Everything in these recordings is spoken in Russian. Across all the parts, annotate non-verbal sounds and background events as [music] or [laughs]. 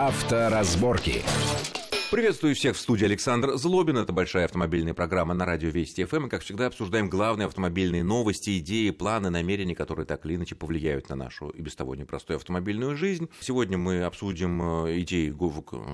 Авторазборки. Приветствую всех в студии Александр Злобин. Это большая автомобильная программа на радио Вести ФМ. И, как всегда, обсуждаем главные автомобильные новости, идеи, планы, намерения, которые так или иначе повлияют на нашу и без того непростую автомобильную жизнь. Сегодня мы обсудим э, идеи,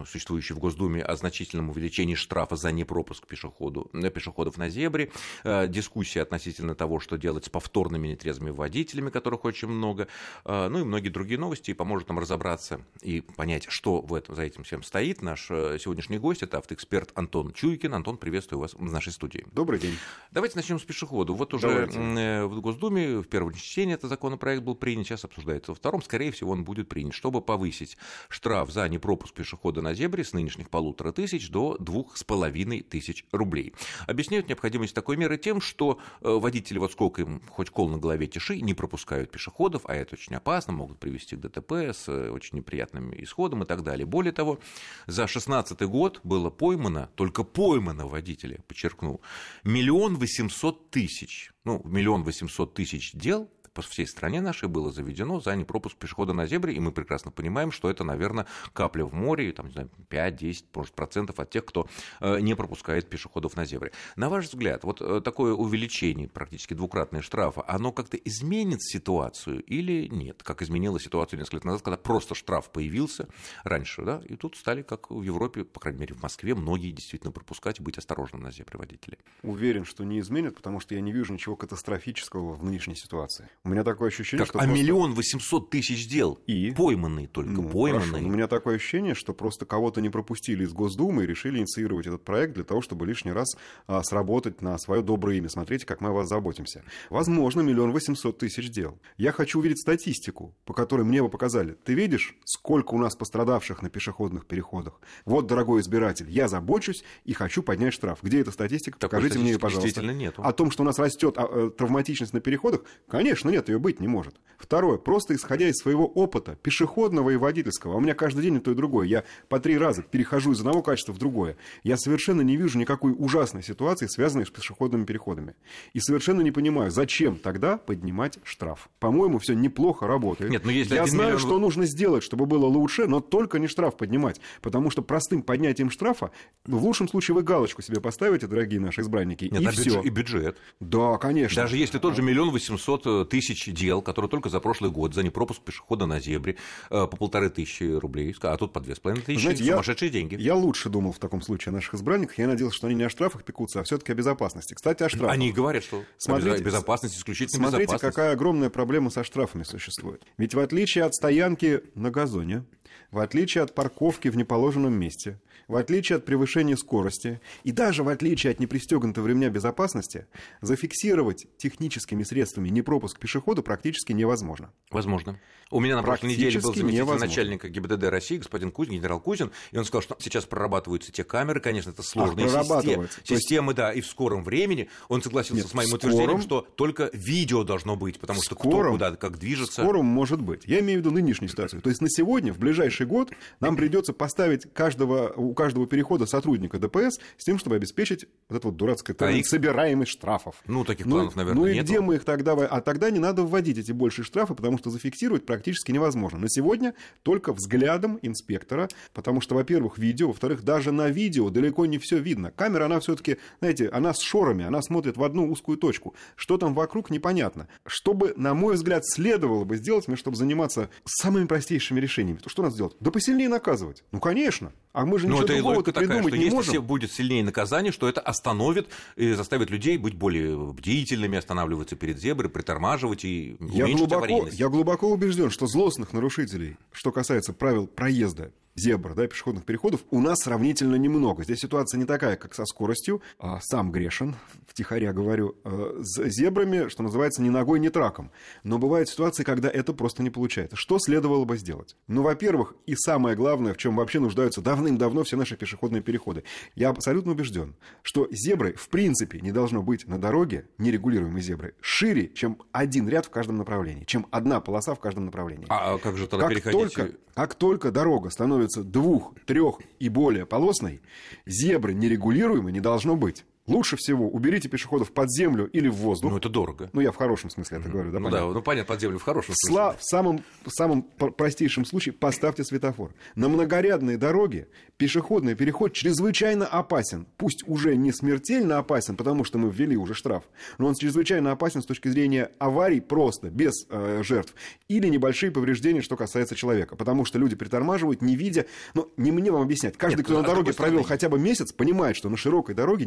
существующие в Госдуме, о значительном увеличении штрафа за непропуск пешеходу, э, пешеходов на зебре. Э, дискуссия относительно того, что делать с повторными нетрезвыми водителями, которых очень много. Ну и многие другие новости. И поможет нам разобраться и понять, что в этом, за этим всем стоит. Наш сегодняшний сегодняшний гость – это автоэксперт Антон Чуйкин. Антон, приветствую вас в нашей студии. Добрый день. Давайте начнем с пешехода. Вот уже. Э, в Госдуме в первом чтении этот законопроект был принят, сейчас обсуждается во втором. Скорее всего, он будет принят, чтобы повысить штраф за непропуск пешехода на зебре с нынешних полутора тысяч до двух с половиной тысяч рублей. Объясняют необходимость такой меры тем, что э, водители, вот сколько им хоть кол на голове тиши, не пропускают пешеходов, а это очень опасно, могут привести к ДТП с э, очень неприятным исходом и так далее. Более того, за 2016 год год было поймано, только поймано водителя, подчеркну, миллион восемьсот тысяч, ну, миллион восемьсот тысяч дел по всей стране нашей было заведено за непропуск пешехода на зебре, и мы прекрасно понимаем, что это, наверное, капля в море, там, не знаю, 5-10, может, процентов от тех, кто э, не пропускает пешеходов на зебре. На ваш взгляд, вот э, такое увеличение, практически двукратное штрафа, оно как-то изменит ситуацию или нет? Как изменила ситуацию несколько лет назад, когда просто штраф появился раньше, да, и тут стали, как в Европе, по крайней мере, в Москве, многие действительно пропускать и быть осторожным на зебре водители. Уверен, что не изменит, потому что я не вижу ничего катастрофического в нынешней ситуации. У меня такое ощущение, так, что... А просто... миллион восемьсот тысяч дел? И? Пойманные только, ну, пойманные. Хорошо. У меня такое ощущение, что просто кого-то не пропустили из Госдумы и решили инициировать этот проект для того, чтобы лишний раз а, сработать на свое доброе имя. Смотрите, как мы о вас заботимся. Возможно, миллион восемьсот тысяч дел. Я хочу увидеть статистику, по которой мне бы показали. Ты видишь, сколько у нас пострадавших на пешеходных переходах? Вот, дорогой избиратель, я забочусь и хочу поднять штраф. Где эта статистика? Такой Покажите мне ее, пожалуйста. Действительно нету. О том, что у нас растет а, э, травматичность на переходах? Конечно, нет, ее быть не может. Второе, просто исходя из своего опыта, пешеходного и водительского, а у меня каждый день и то и другое, я по три раза перехожу из одного качества в другое, я совершенно не вижу никакой ужасной ситуации, связанной с пешеходными переходами. И совершенно не понимаю, зачем тогда поднимать штраф. По-моему, все неплохо работает. Нет, но если я знаю, миллион... что нужно сделать, чтобы было лучше, но только не штраф поднимать, потому что простым поднятием штрафа, в лучшем случае вы галочку себе поставите, дорогие наши избранники, Нет, и а все. И бюджет. Да, конечно. Даже если тот же миллион восемьсот э, тысяч дел, который только за прошлый год за непропуск пешехода на зебре э, по полторы тысячи рублей, а тут по две с половиной тысячи, Знаете, сумасшедшие я, деньги. Я лучше думал в таком случае о наших избранниках. Я надеялся, что они не о штрафах пекутся, а все-таки о безопасности. Кстати, о штрафах. Они говорят, что смотрите, безопасность исключительно Смотрите, безопасность. какая огромная проблема со штрафами существует. Ведь в отличие от стоянки на газоне, в отличие от парковки в неположенном месте, в отличие от превышения скорости и даже в отличие от непристегнутого ремня безопасности, зафиксировать техническими средствами непропуск пешехода практически невозможно. Возможно. У меня на прошлой неделе был заместитель невозможно. начальника ГИБДД России, господин Кузин, генерал Кузин, и он сказал, что сейчас прорабатываются те камеры, конечно, это сложные Ах, системы, системы, да, и в скором времени он согласился Нет, с моим скором... утверждением, что только видео должно быть, потому что скором, кто куда, как движется. Скором может быть. Я имею в виду нынешнюю ситуацию. То есть на сегодня, в ближайший год, нам придется поставить каждого, каждого перехода сотрудника ДПС с тем, чтобы обеспечить вот это вот дурацкое а их... собираемость штрафов. Ну, таких планов, ну, наверное, Ну и нету. где мы их тогда... А тогда не надо вводить эти большие штрафы, потому что зафиксировать практически невозможно. На сегодня только взглядом инспектора, потому что, во-первых, видео, во-вторых, даже на видео далеко не все видно. Камера, она все-таки, знаете, она с шорами, она смотрит в одну узкую точку. Что там вокруг, непонятно. Чтобы, на мой взгляд, следовало бы сделать мне, чтобы заниматься самыми простейшими решениями. То что надо сделать? Да посильнее наказывать. Ну, конечно. А мы же ничего Но это другого такая, придумать что не если можем. будет сильнее наказание, что это остановит и заставит людей быть более бдительными, останавливаться перед зеброй, притормаживать и я глубоко, я глубоко убежден, что злостных нарушителей, что касается правил проезда зебр, да, пешеходных переходов, у нас сравнительно немного. Здесь ситуация не такая, как со скоростью. А сам грешен, втихаря говорю, э, с зебрами, что называется, ни ногой, ни траком. Но бывают ситуации, когда это просто не получается. Что следовало бы сделать? Ну, во-первых, и самое главное, в чем вообще нуждаются давным-давно все наши пешеходные переходы. Я абсолютно убежден, что зебры в принципе не должно быть на дороге, нерегулируемой зебры, шире, чем один ряд в каждом направлении, чем одна полоса в каждом направлении. А как же тогда как переходить? Только, как только дорога становится двух, трех и более полосной, зебры нерегулируемой не должно быть. Лучше всего уберите пешеходов под землю или в воздух. Ну, это дорого. Ну, я в хорошем смысле это говорю, да, Ну понятно. да, ну понятно, под землю в хорошем смысле. Сла- в самом, в самом пр- простейшем случае поставьте светофор. На многорядной дороге пешеходный переход чрезвычайно опасен. Пусть уже не смертельно опасен, потому что мы ввели уже штраф, но он чрезвычайно опасен с точки зрения аварий просто, без э, жертв. Или небольшие повреждения, что касается человека. Потому что люди притормаживают, не видя... Ну, не мне вам объяснять. Каждый, Нет, кто а на дороге другой стороны- провел хотя бы месяц, понимает, что на широкой дороге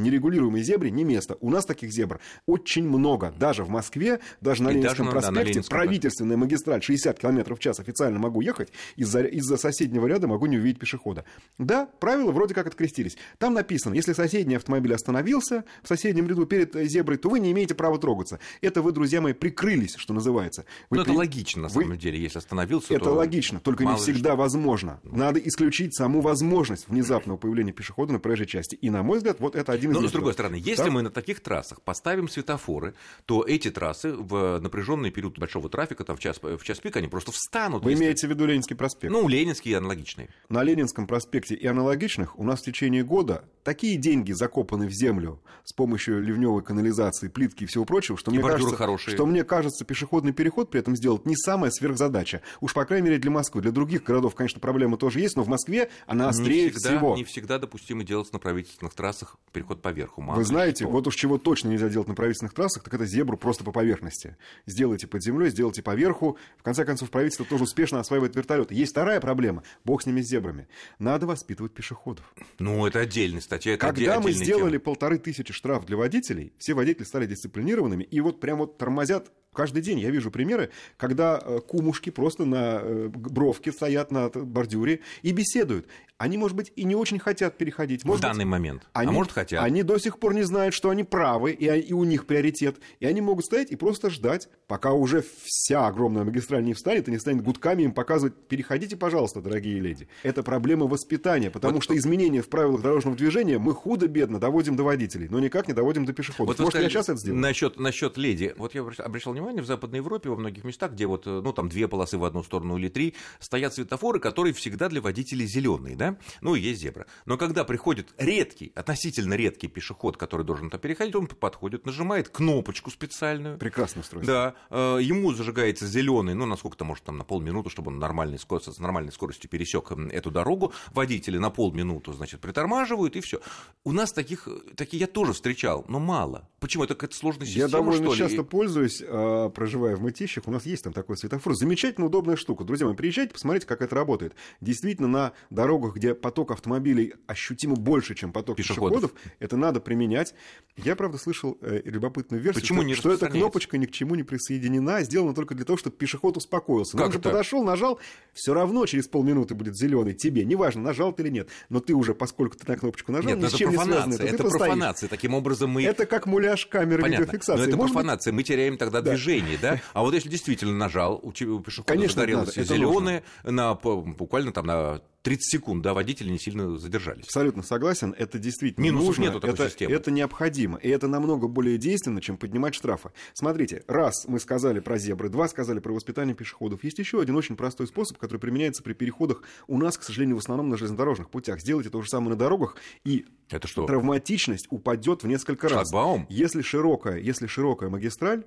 нерегулируемой зебре не место. У нас таких зебр очень много. Даже в Москве, даже на И Ленинском даже на- да, на проспекте, Ленинском, да. правительственная магистраль 60 км в час официально могу ехать, из-за, из-за соседнего ряда могу не увидеть пешехода. Да, правила вроде как открестились. Там написано, если соседний автомобиль остановился в соседнем ряду перед э, зеброй, то вы не имеете права трогаться. Это вы, друзья мои, прикрылись, что называется. Вы Ну, это при- логично, на вы- самом деле, если остановился, это то логично, только не мало ли всегда что. возможно. Надо исключить саму возможность внезапного появления пешехода на проезжей части. И, на мой взгляд, вот это один из Но, с другой стороны, если Так? мы на таких трассах поставим светофоры, то эти трассы в напряженный период большого трафика, там в час, в час пик, они просто встанут. Вы если- имеете в виду Ленинский проспект? Ну, Ленинские и аналогичные. На Ленинском проспекте и аналогичных у нас в течение года такие деньги закопаны в землю с помощью ливневой канализации, плитки и всего прочего, что, И мне кажется, хорошие. что мне кажется, пешеходный переход при этом сделать не самая сверхзадача. Уж, по крайней мере, для Москвы. Для других городов, конечно, проблема тоже есть, но в Москве она острее не всегда, всего. Не всегда допустимо делать на правительственных трассах переход поверху. Мало Вы знаете, что. вот уж чего точно нельзя делать на правительственных трассах, так это зебру просто по поверхности. Сделайте под землей, сделайте поверху. В конце концов, правительство тоже успешно осваивает вертолеты. Есть вторая проблема. Бог с ними, с зебрами. Надо воспитывать пешеходов. Ну, это отдельная статья, это Когда мы сделали тема. полторы тысячи штраф для водителей, все водители стали дисциплинированными, и вот прям вот тормозят каждый день. Я вижу примеры, когда э, кумушки просто на э, бровке стоят на бордюре и беседуют. Они, может быть, и не очень хотят переходить. В Может быть, данный момент. они, а может, хотят. Они до сих пор не знают, что они правы, и, и у них приоритет. И они могут стоять и просто ждать, пока уже вся огромная магистраль не встанет и не станет гудками им показывать, переходите, пожалуйста, дорогие леди. Это проблема воспитания, потому Вот- что изменения в правилах дорожного движения мы худо-бедно доводим до водителей, но никак не доводим до пешеходов. вы Может, я сейчас это сделаю? Насчет, насчет леди. Вот я обращ- обращал внимание, в Западной Европе, во многих местах, где вот, ну, там две полосы в одну сторону или три, стоят светофоры, которые всегда для водителей зеленые, да? Ну, и есть зебра. Но когда приходит редкий, относительно редкий пешеход, который должен там переходить, он подходит, нажимает кнопочку специальную. Прекрасное устройство. Да, э, ему зажигается зеленый, ну, насколько-то, может, там на полминуты, чтобы он нормальной скоростью, с нормальной скоростью пересек эту дорогу. Водители на полминуты, значит, притормаживают, и все. У нас таких, э, такие я тоже встречал, но мало. Почему? Это какая-то сложная система, Я довольно часто пользуюсь, а, проживая в Мытищах. У нас есть там такой светофор. Замечательно удобная штука. Друзья мои, приезжайте, посмотрите, как это работает. Действительно, на дорогах, где поток автомобилей ощутимо больше, чем поток Пешеходов. пешеходов, это надо применять. Я, правда, слышал э, любопытную версию, Почему что, не что эта кнопочка ни к чему не присоединена, сделана только для того, чтобы пешеход успокоился. Но Как он же это? подошел, нажал, все равно через полминуты будет зеленый тебе. Неважно, нажал ты или нет. Но ты уже, поскольку ты на кнопочку нажал, Нет, ни ну с это чем не связано. это постоишь. профанация. Таким образом мы... Это как муляж камеры Понятно, видеофиксации. но это Может быть, профанация, мы теряем тогда Да. движение, да? [laughs] А вот если действительно нажал, у пешехода загорелось это зеленое, на, буквально там на 30 секунд, да, водители не сильно задержались. Абсолютно согласен, это действительно Минусов нужно, нету такой это, системы. это необходимо, и это намного более действенно, чем поднимать штрафы. Смотрите, раз мы сказали про зебры, два сказали про воспитание пешеходов, есть еще один очень простой способ, который применяется при переходах у нас, к сожалению, в основном на железнодорожных путях. Сделайте то же самое на дорогах, и Это что? травматичность упадет в несколько раз. Шлагбаум? Если широкая, если широкая магистраль,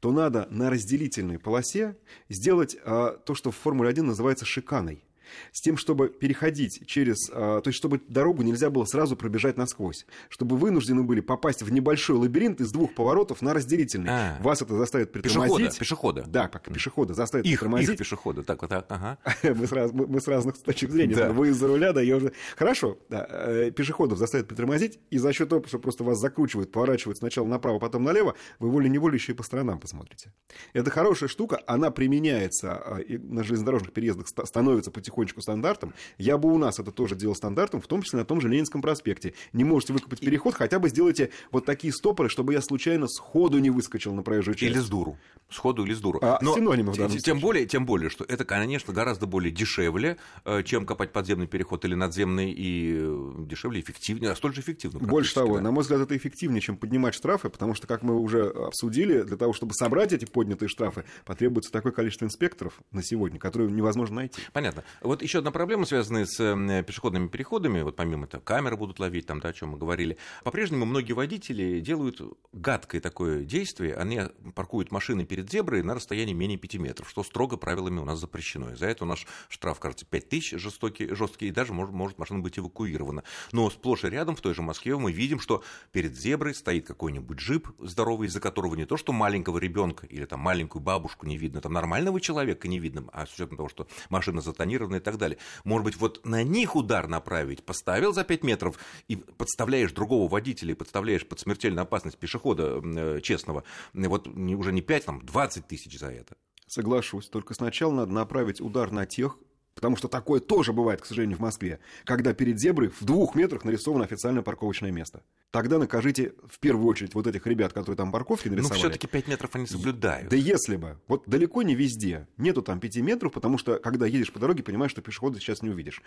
то надо на разделительной полосе сделать а, то, что в Формуле-1 называется шиканой. С тем, чтобы переходить через... а, то есть, чтобы дорогу нельзя было сразу пробежать насквозь. Чтобы вынуждены были попасть в небольшой лабиринт из двух поворотов на разделительный. А. Вас это заставит Пешехода, притормозить. пешехода. Да, как пешехода заставит Их, притормозить. их пешехода. Так, вот, так, ага. [laughs] мы, с раз- мы- мы с разных точек зрения. Да. Вы из-за руля, да, я уже... Хорошо, да, э, пешеходов заставят притормозить, и за счет того, что просто вас закручивают, поворачивают сначала направо, потом налево, вы волей-неволей еще и по сторонам посмотрите. Это хорошая штука, она применяется и на железнодорожных переездах, ста- становится потихонечку стандартом. Я бы у нас это тоже делал стандартом, в том числе на том же Ленинском проспекте. Не можете выкопать переход, хотя бы сделайте вот такие стопоры, чтобы я случайно сходу не выскочил на проезжую часть. Или с дуру. Сходу или с дуру. А, синонимы в данном тем, случае. более, тем более, что это, конечно, гораздо более дешевле, э, чем копать подземный переход или надземный, и э, дешевле, эффективнее, а столь же эффективно. Больше того, да. на мой взгляд, это эффективнее, чем поднимать штрафы, потому что, как мы уже обсудили, для того, чтобы собрать эти поднятые штрафы, потребуется такое количество инспекторов на сегодня, которые невозможно найти. Понятно. Вот еще одна проблема, связанная с пешеходными переходами, вот помимо того, камеры будут ловить, там, да, о чем мы говорили. По-прежнему многие водители делают гадкое такое действие, они паркуют машины перед зеброй на расстоянии менее 5 метров, что строго правилами у нас запрещено. И за это у нас штраф, кажется, 5 тысяч жестокий, жесткий, и даже может, может машина быть эвакуирована. Но сплошь и рядом в той же Москве мы видим, что перед зеброй стоит какой-нибудь джип здоровый, из-за которого не то, что маленького ребенка или там маленькую бабушку не видно, там нормального человека не видно, а с учетом того, что машина затонирована и так далее. Может быть, вот на них удар направить, поставил за 5 метров и подставляешь другого водителя, и подставляешь под смертельную опасность пешехода э, честного, вот уже не 5, там 20 тысяч за это. Соглашусь, только сначала надо направить удар на тех, Потому что такое тоже бывает, к сожалению, в Москве, когда перед зеброй в двух метрах нарисовано официальное парковочное место. Тогда накажите в первую очередь вот этих ребят, которые там парковки ну, нарисовали. Но все-таки 5 метров они соблюдают. Да если бы. Вот далеко не везде. Нету там 5 метров, потому что, когда едешь по дороге, понимаешь, что пешехода сейчас не увидишь.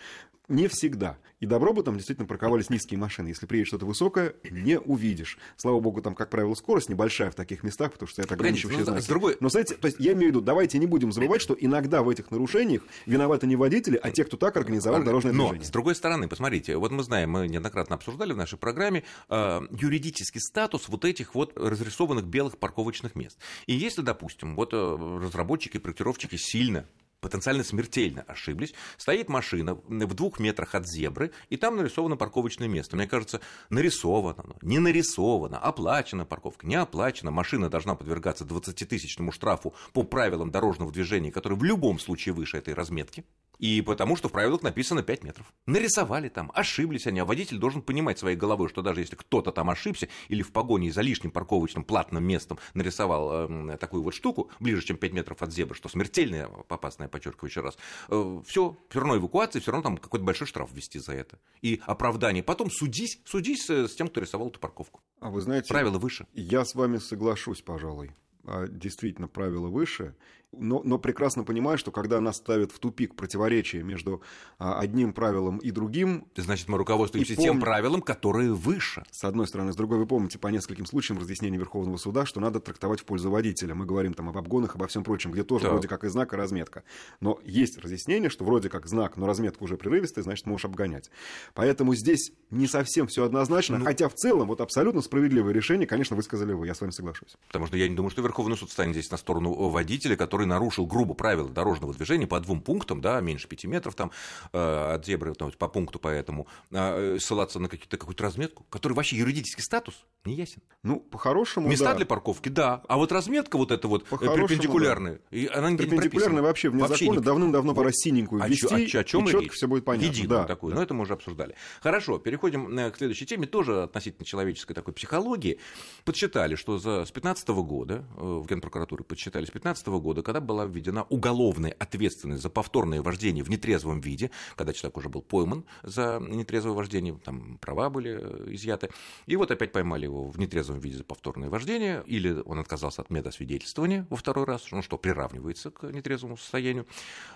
Не всегда. И добро бы там действительно парковались низкие машины. Если приедет что-то высокое, не увидишь. Слава богу, там, как правило, скорость небольшая в таких местах, потому что это ограничивающие ну, знаки. Другой... Но, знаете, то есть я имею в виду, давайте не будем забывать, что иногда в этих нарушениях виноваты не водители, а те, кто так организовал дорожное Но, движение. с другой стороны, посмотрите, вот мы знаем, мы неоднократно обсуждали в нашей программе э, юридически юридический статус вот этих вот разрисованных белых парковочных мест. И если, допустим, вот э, разработчики, проектировщики сильно потенциально смертельно ошиблись, стоит машина в двух метрах от зебры, и там нарисовано парковочное место. Мне кажется, нарисовано, не нарисовано, оплачена парковка, не оплачена. Машина должна подвергаться 20-тысячному штрафу по правилам дорожного движения, который в любом случае выше этой разметки. И потому что в правилах написано 5 метров. Нарисовали там, ошиблись они, а водитель должен понимать своей головой, что даже если кто-то там ошибся или в погоне за лишним парковочным платным местом нарисовал э, такую вот штуку, ближе, чем 5 метров от зебры, что смертельная опасная, подчеркиваю еще раз, э, все, все равно эвакуация, все равно там какой-то большой штраф ввести за это. И оправдание. Потом судись, судись с тем, кто рисовал эту парковку. А вы знаете... Правила выше. Я с вами соглашусь, пожалуй. А, действительно правила выше, но, но прекрасно понимаю, что когда нас ставят в тупик противоречия между а, одним правилом и другим... Значит, мы руководствуемся пом... тем правилам, которые выше. С одной стороны. С другой, вы помните по нескольким случаям разъяснения Верховного суда, что надо трактовать в пользу водителя. Мы говорим там об обгонах, обо всем прочем, где тоже так. вроде как и знак, и разметка. Но есть разъяснение, что вроде как знак, но разметка уже прерывистая, значит, можешь обгонять. Поэтому здесь не совсем все однозначно, ну... хотя в целом вот абсолютно справедливое решение, конечно, высказали вы, я с вами соглашусь. Потому что я не думаю, что Верховный суд станет здесь на сторону водителя, который нарушил грубо правила дорожного движения по двум пунктам, да, меньше пяти метров там э, от зебры ну, по пункту поэтому, э, ссылаться на какие-то, какую-то разметку, который вообще юридический статус не ясен. Ну, по-хорошему, Места да. для парковки, да, а вот разметка вот эта вот перпендикулярная, да. и она перпендикулярная вообще вне вообще закона, не... давным-давно пора синенькую а ввести, о, о, чем и четко все будет понятно. Единую да, такую, да. но это мы уже обсуждали. Хорошо, переходим э, к следующей теме, тоже относительно человеческой такой психологии. Подсчитали, что за, с 15 года, в Генпрокуратуре подсчитали, с 15 года, когда была введена уголовная ответственность за повторное вождение в нетрезвом виде, когда человек уже был пойман за нетрезвое вождение, там права были э, изъяты, и вот опять поймали его в нетрезвом виде за повторное вождение, или он отказался от медосвидетельствования во второй раз, ну что приравнивается к нетрезвому состоянию,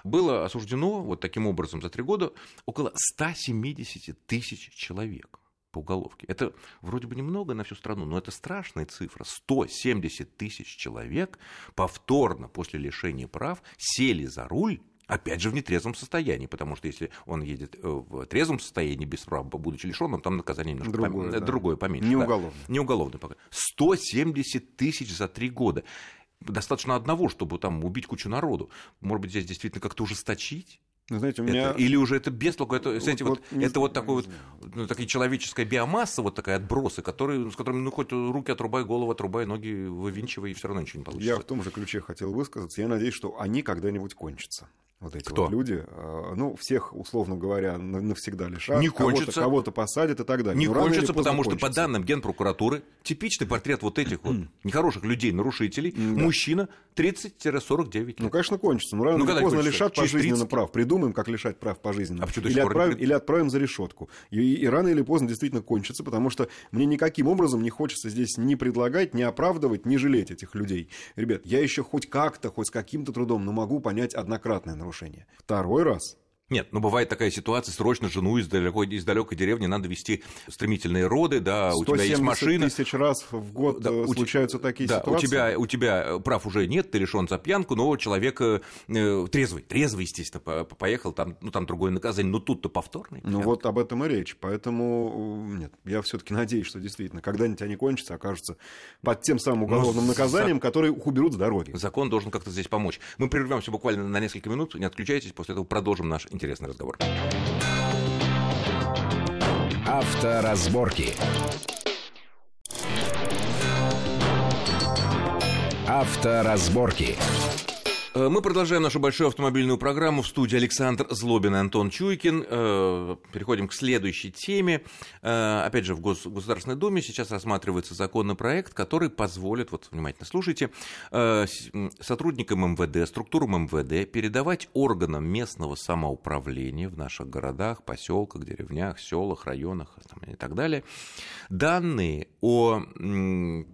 было осуждено вот таким образом за три года около 170 тысяч человек по уголовке. Это вроде бы немного на всю страну, но это страшная цифра. 170 тысяч человек повторно после лишения прав сели за руль Опять же, в нетрезвом состоянии, потому что если он едет э, в трезвом состоянии, без прав, будучи лишенным, там наказание немножко другое, пом... да. другое поменьше. Не да. уголовное. Не уголовное пока. 170 тысяч за три года. Достаточно одного, чтобы там убить кучу народу. Может быть, здесь действительно как-то ужесточить? Ну, знаете, у меня... это, или уже это без толку, это, знаете, вот, вот, это вот такой вот, ну, такая человеческая биомасса, вот такая отбросы, которые, с которыми, ну, хоть руки отрубай, голову отрубай, ноги вывинчивай, и все равно ничего не получится. Я в том же ключе хотел высказаться. Я надеюсь, что они когда-нибудь кончатся вот эти Кто? вот люди, а, ну, всех, условно говоря, навсегда лишат, не кончится. кого-то, кого-то посадят и так далее. Не Но кончится, потому что кончится. по данным Генпрокуратуры, типичный портрет вот этих вот нехороших людей, нарушителей, да. мужчина 30-49 лет. Ну, конечно, кончится. Но рано ну, или поздно лишат пожизненно 30? прав. Придумаем, как лишать прав пожизненно. А или, отправим, или отправим за решетку. И, и, и рано или поздно действительно кончится, потому что мне никаким образом не хочется здесь ни предлагать, ни оправдывать, ни жалеть этих людей. Ребят, я еще хоть как-то, хоть с каким-то трудом, но могу понять однократное нарушение. Второй раз Нет, но бывает такая ситуация, срочно жену из далекой, из далекой деревни надо вести стремительные роды, да, у тебя есть машина. тысяч раз в год да, э, случаются такие да, ситуации. У тебя, у тебя прав уже нет, ты решен за пьянку, но человек э, трезвый, трезвый, естественно, поехал, там, ну, там другое наказание, но тут-то повторный. Ну, вот об этом и речь, поэтому, нет, я все таки надеюсь, что действительно, когда-нибудь они кончатся, окажутся под тем самым ну, уголовным но наказанием, за... которое уберут с дороги. Закон должен как-то здесь помочь. Мы прервемся буквально на несколько минут, не отключайтесь, после этого продолжим наш интересный разговор. Авторазборки. Авторазборки. Э, мы продолжаем нашу большую автомобильную программу. В студии Александр Злобин и Антон Чуйкин. Э, переходим к следующей теме. Э, опять же, в Гос Государственной Думе сейчас рассматривается законопроект, который позволит, вот внимательно слушайте, сотрудникам МВД, структурам МВД передавать органам местного самоуправления в наших городах, поселках, деревнях, селах, районах и так далее данные о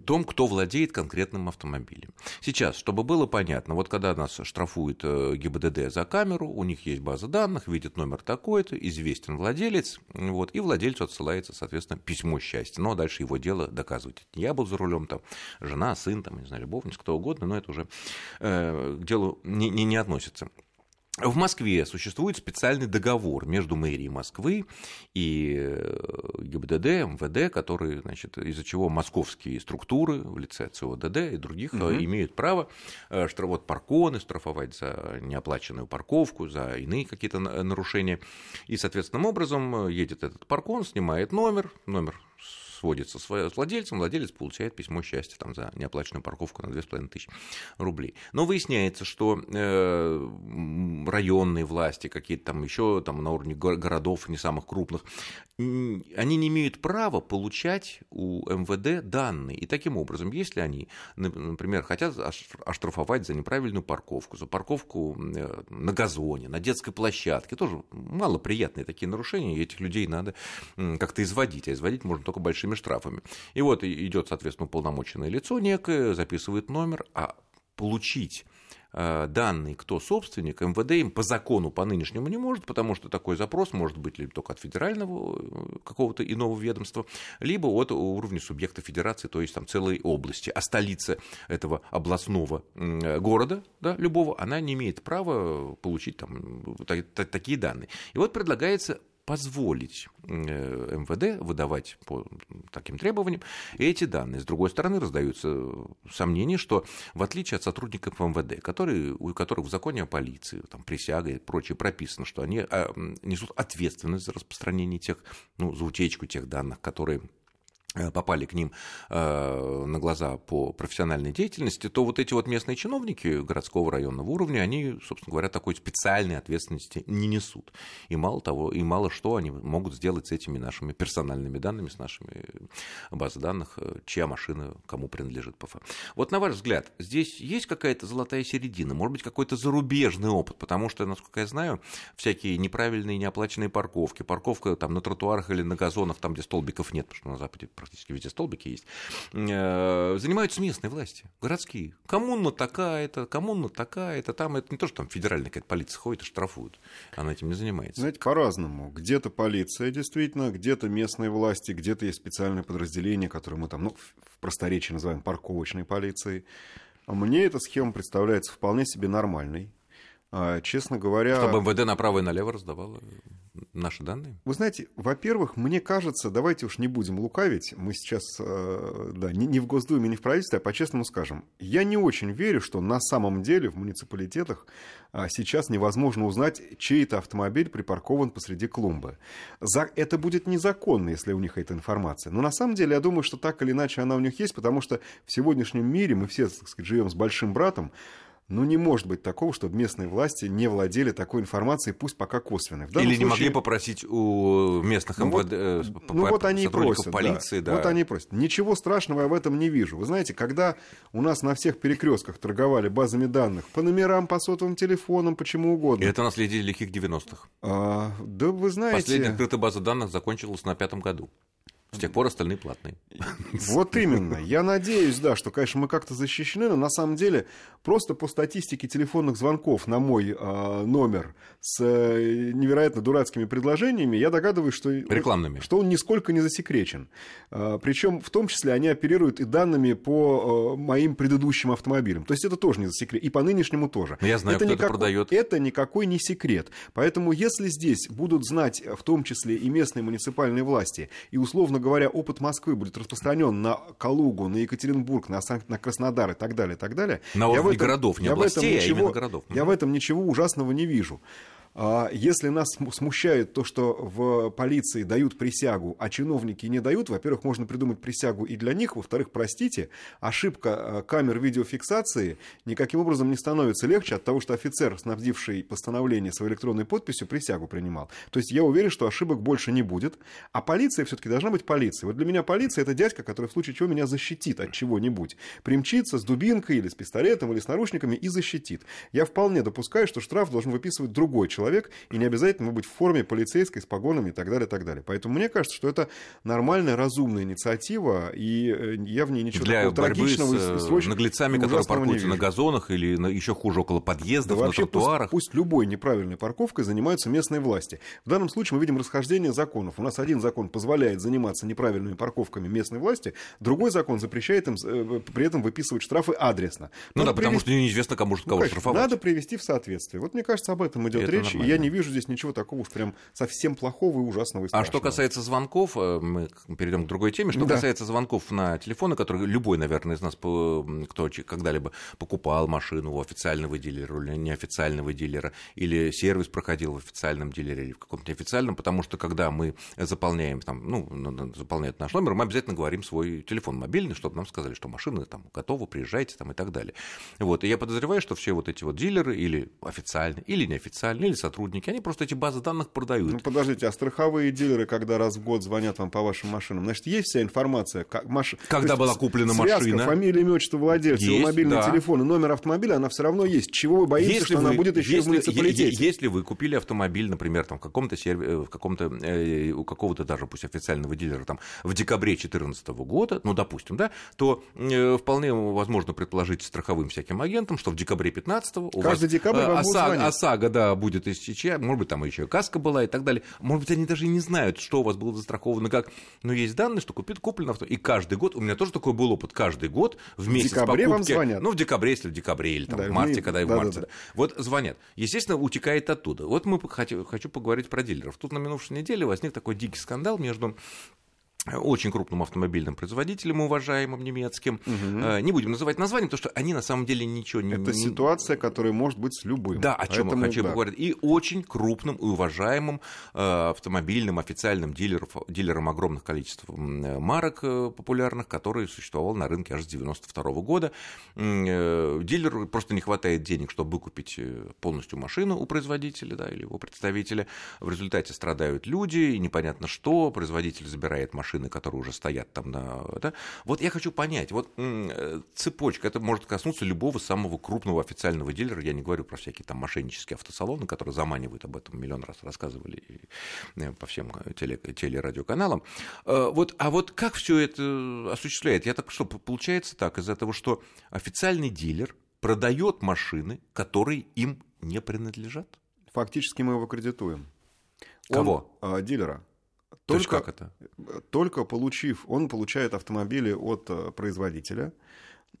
том, кто владеет конкретным автомобилем. Сейчас, чтобы было понятно, вот когда нас штрафует э, ГИБДД за камеру, у них есть база данных, видит номер такой-то, известен владелец, вот, и владельцу отсылается, соответственно, письмо счастья. Но дальше его дело доказывать. Я был за рулем, там, жена, сын, там, не знаю, любовница, кто угодно, но это уже э, к делу не, не, не относится. В Москве существует специальный договор между мэрией Москвы и э, ГИБДД, МВД, который, значит, из-за чего московские структуры в лице ЦОДД и других угу. имеют право э, штрафовать парконы, штрафовать за неоплаченную парковку, за иные какие-то нарушения. И, соответственным образом, едет этот паркон, снимает номер, номер сводится с владельцем, владелец получает письмо счастья там, за неоплаченную парковку на 2500 рублей. Но выясняется, что э, районные власти, какие-то там еще там, на уровне городов, не самых крупных, они не имеют права получать у МВД данные. И таким образом, если они, например, хотят оштрафовать за неправильную парковку, за парковку э, на газоне, на детской площадке, тоже малоприятные такие нарушения, и этих людей надо как-то изводить, а изводить можно только большими большими штрафами. И вот идет, соответственно, уполномоченное лицо некое, записывает номер, а получить э, данные, кто собственник, МВД им по закону, по нынешнему не может, потому что такой запрос может быть либо только от федерального э, какого-то иного ведомства, либо от уровня субъекта федерации, то есть там целой области. А столица этого областного города, да, любого, она не имеет права получить там такие данные. И вот предлагается позволить э, МВД выдавать по таким требованиям эти данные. С другой стороны, раздаются сомнения, что в отличие от сотрудников МВД, которые, у которых в законе о полиции, там, присяга и прочее прописано, что они а, несут ответственность за распространение тех, ну, за утечку тех данных, которые попали к ним э, на глаза по профессиональной деятельности, то вот эти вот местные чиновники городского районного уровня, они, собственно говоря, такой специальной ответственности не несут. И мало того, и мало что они могут сделать с этими нашими персональными данными, с нашими базой данных, э, чья машина кому принадлежит ПФ. Вот на ваш взгляд, здесь есть какая-то золотая середина, может быть, какой-то зарубежный опыт, потому что, насколько я знаю, всякие неправильные неоплаченные парковки, парковка там на тротуарах или на газонах, там, где столбиков нет, потому что на Западе практически везде столбики есть, э, занимаются местные власти, городские. Коммуна такая-то, коммуна такая-то, там это не то, что там федеральная какая-то полиция ходит и штрафует, она этим не занимается. Знаете, по-разному. Где-то полиция действительно, где-то местные власти, где-то есть специальные подразделения, которые мы там, ну, в просторечии называем парковочной полицией. А мне эта схема представляется вполне себе нормальной. А, честно говоря... Чтобы МВД направо и налево раздавало наши данные? Вы знаете, во-первых, мне кажется, давайте уж не будем лукавить, мы сейчас, э, да, не в Госдуме, не в правительстве, а по-честному скажем, я не очень верю, что на самом деле в муниципалитетах а, сейчас невозможно узнать, чей это автомобиль припаркован посреди клумбы. Это будет незаконно, если у них эта информация. Но на самом деле я думаю, что так или иначе она у них есть, потому что в сегодняшнем мире мы все, так сказать, живем с большим братом, ну, не может быть такого, чтобы местные власти не владели такой информацией, пусть пока косвенной. Или случае... не могли попросить у местных ну, МВД, вот, ну, вот они и просят, полиции. Да. Да. Вот они и просят. Ничего страшного я в этом не вижу. Вы знаете, когда у нас на всех перекрестках торговали базами данных по номерам, по сотовым телефонам, почему угодно. И это наследие лихих 90-х. А, да вы знаете... Последняя открытая база данных закончилась на пятом году. С тех пор остальные платные. [laughs] Вот именно. Я надеюсь, да, что, конечно, мы как-то защищены, но на самом деле просто по статистике телефонных звонков на мой э, номер с э, невероятно дурацкими предложениями, я догадываюсь, что, Рекламными. что он нисколько не засекречен. Э, причем в том числе они оперируют и данными по э, моим предыдущим автомобилям. То есть это тоже не засекречено. И по нынешнему тоже. Но я знаю, это кто никакой, это продает. Это никакой не секрет. Поэтому если здесь будут знать в том числе и местные муниципальные власти, и, условно говоря, опыт Москвы будет распространен на Калугу, на Екатеринбург, на, Санкт, на Краснодар и так далее, и так далее. На уровне городов, не областей, этом ничего, а именно городов. Я в этом ничего ужасного не вижу. А Если нас смущает то, что в полиции дают присягу, а чиновники не дают, во-первых, можно придумать присягу и для них, во-вторых, простите, ошибка э, камер видеофиксации никаким образом не становится легче от того, что офицер, снабдивший постановление своей электронной подписью, присягу принимал. То есть я уверен, что ошибок больше не будет, а полиция все-таки должна быть полицией. Вот для меня полиция это дядька, который в случае чего меня защитит от чего-нибудь. Примчится с дубинкой или с пистолетом или с наручниками и защитит. Я вполне допускаю, что штраф должен выписывать другой человек, человек, и не обязательно быть в форме полицейской с погонами и так далее, и так далее. Поэтому мне кажется, что это нормальная, разумная инициатива, и э, я в ней ничего Для такого борьбы трагичного с и, и, наглецами, которые паркуются на газонах или на, еще хуже около подъездов, да на тротуарах. Пусть, пусть любой неправильной парковкой занимаются местные власти. В данном случае мы видим расхождение законов. У нас один закон позволяет заниматься неправильными парковками местной власти, другой закон запрещает им э, при этом выписывать штрафы адресно. Ну Надо да, потому привести... что неизвестно, кому ну, кого конечно, штрафовать. Надо привести в соответствие. Вот мне кажется, об этом идет Это речь. Нормально. И я не вижу здесь ничего такого уж прям совсем плохого и ужасного и А что касается звонков, э, мы перейдем к другой теме. Что Да. касается звонков на телефоны, которые любой, наверное, из нас, кто когда-либо покупал машину у официального дилера или неофициального дилера, или сервис проходил в официальном дилере или в каком-то неофициальном, потому что когда мы заполняем, там, ну, заполняют наш номер, мы обязательно говорим свой телефон мобильный, чтобы нам сказали, что машина там готова, приезжайте там и так далее. Вот. И я подозреваю, что все вот эти вот дилеры, или официальные, или неофициальные, или сотрудники, они просто эти базы данных продают. Ну, подождите, а страховые дилеры, когда раз в год звонят вам по вашим машинам, значит, есть вся информация? Как, маш... Когда была куплена связка, машина? фамилия, имя, отчество владельца, его Есть, мобильный да. телефон номер автомобиля, она все равно есть. Чего вы боитесь, что она будет еще если, в муниципалитете? Если вы купили автомобиль, например, там, в каком-то серве, э, в каком-то, э, у какого-то даже, пусть официального дилера, там, в декабре 2014 года, ну, допустим, да, то э, вполне возможно предположить страховым всяким агентам, что в декабре 15 у Каждый вас декабрь э, вам ОСАГО. ОСАГО, да, будет истеча, может быть, там еще каска была и так далее. Может быть, они даже и не знают, что у вас было застраховано как. Но есть данные, что купит, куплено авто. И каждый год, у меня тоже такой был опыт, каждый год в месяц декабре вам покупки, звонят. ну, в декабре, если в декабре, или там, Да, в марте, когда и в да, марте. да. да. Вот звонят. Естественно, утекает оттуда. Вот мы хочу, хочу поговорить про дилеров. Тут на минувшей неделе возник такой дикий скандал между очень крупным автомобильным производителем, уважаемым немецким. Э, Не будем называть название, потому что они на самом деле ничего не... Это ситуация, которая может быть с любым. да, о чем Поэтому, я хочу да. поговорить. И очень крупным и уважаемым э, автомобильным официальным дилеров, дилером огромных количеств э, марок э, популярных, который существовал на рынке аж с 92 года. М, э, Дилеру просто не хватает денег, чтобы выкупить полностью машину у производителя да, или его представителя. В результате страдают люди, и непонятно что. Производитель забирает машины, которые уже стоят там на... да. Вот я хочу понять, вот э, цепочка, это может коснуться любого самого крупного официального дилера, я не говорю про всякие там мошеннические автосалоны, которые заманивают об этом миллион раз рассказывали э, по всем э, теле, телерадиоканалам. Э, Вот, а вот как все это осуществляет? Я так что, получается так, из-за того, что официальный дилер продает машины, которые им не принадлежат? Фактически мы его кредитуем. Он, Кого? а, дилера. То есть Только, как это? только получив, он получает автомобили от э, производителя,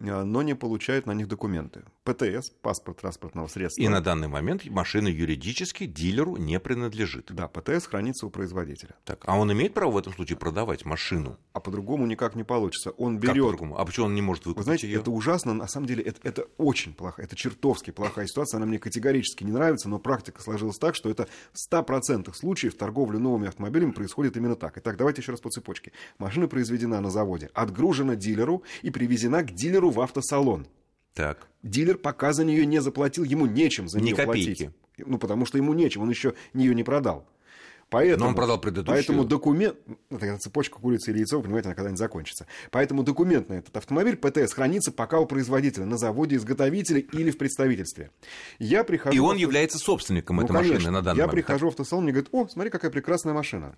э, но не получает на них документы. ПТС, паспорт транспортного средства. И на данный момент машина юридически дилеру не принадлежит. Да, ПТС хранится у производителя. Так, а он имеет право в этом случае продавать машину? А по-другому никак не получится. Он Как берет по-другому? А почему он не может Вы выкупить знаете, ее? это ужасно, на самом деле это, это очень плохо, это чертовски плохая ситуация, она мне категорически не нравится, но практика сложилась так, что это в 100% случаев торговля новыми автомобилями происходит именно так. Итак, давайте еще раз по цепочке. Машина произведена на заводе, отгружена дилеру и привезена к дилеру в автосалон. Так. Дилер пока за нее не заплатил, ему нечем за Ни нее копейки. платить. Ну, потому что ему нечем, он еще ее не продал. Поэтому, Но он продал предыдущую. Поэтому документ... Ну, тогда цепочка курицы или яйцо, вы понимаете, она когда-нибудь закончится. Поэтому документ на этот автомобиль ПТС хранится пока у производителя, на заводе изготовителя или в представительстве. Я прихожу... И он авто- является собственником Ну, этой машины конечно. на данный Я момент. прихожу в автосалон, мне говорят, о, смотри, какая прекрасная машина.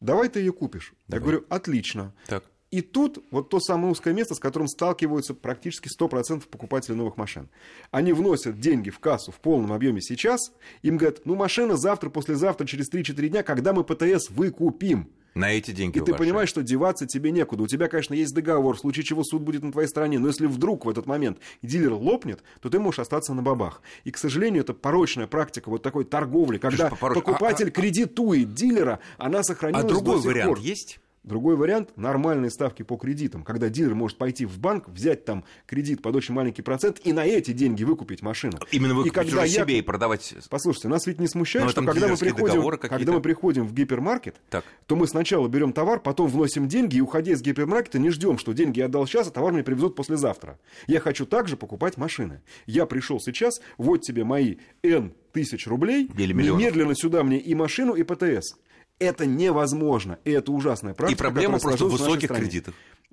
давай ты ее купишь. Давай. Я говорю, отлично. Так. И тут вот то самое узкое место, с которым сталкиваются практически 100% покупателей новых машин. Они вносят деньги в кассу в полном объеме сейчас, им говорят, ну машина завтра, послезавтра, через 3-4 дня, когда мы ПТС выкупим. На эти деньги И ты ваши. понимаешь, что деваться тебе некуда. У тебя, конечно, есть договор, в случае чего суд будет на твоей стороне. Но если вдруг в этот момент дилер лопнет, то ты можешь остаться на бабах. И, к сожалению, это порочная практика вот такой торговли, когда Слушай, пороч- покупатель а- а- кредитует дилера, она А сохранилась другой до сих вариант пор. есть? Другой вариант – нормальные ставки по кредитам, когда дилер может пойти в банк, взять там кредит под очень маленький процент и на эти деньги выкупить машину. Именно И выкупить когда уже я- себе и продавать. Послушайте, нас ведь не смущает, Но что там когда мы, приходим, когда мы приходим в гипермаркет, Так. то мы сначала берем товар, потом вносим деньги, и уходя из гипермаркета, не ждем, что деньги я отдал сейчас, а товар мне привезут послезавтра. Я хочу также покупать машины. Я пришел сейчас, вот тебе мои N тысяч рублей, Или миллионов. немедленно сюда мне и машину, и ПТС. Это невозможно, и это ужасная практика. И проблема просто высоких стране.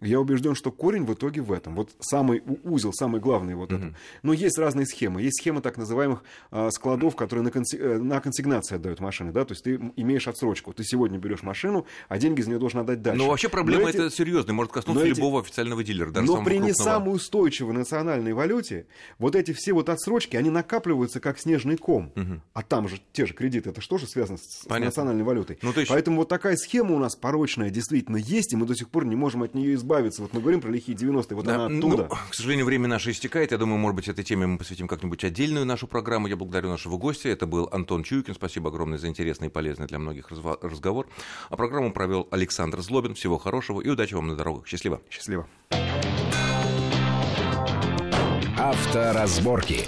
Я убежден, что корень в итоге в этом. Вот самый узел, самый главный вот это. Но есть разные схемы. Есть схемы так называемых а, складов, которые на, конси- э, на консигнации отдают машины. Да? То есть ты имеешь отсрочку. Ты сегодня берешь машину, а деньги за нее должен отдать дальше. Но вообще проблема Но эти- это серьезная, может коснуться эти- любого официального дилера, даже но при не крупного. самой устойчивой национальной валюте вот эти все вот отсрочки, они накапливаются как снежный ком. А там же те же кредиты, это что же связано с, с национальной валютой? Ну, есть- Поэтому вот такая схема у нас порочная действительно есть, и мы до сих пор не можем от нее избавиться. Вот мы говорим про лихие 90-е, вот Да, она ну, оттуда. к сожалению, время наше истекает. Я думаю, может быть, этой теме мы посвятим как-нибудь отдельную нашу программу. Я благодарю нашего гостя. Это был Антон Чуйкин. Спасибо огромное за интересный и полезный для многих разговор. А программу провел Александр Злобин. Всего хорошего и удачи вам на дорогах. Счастливо. Счастливо. Авторазборки.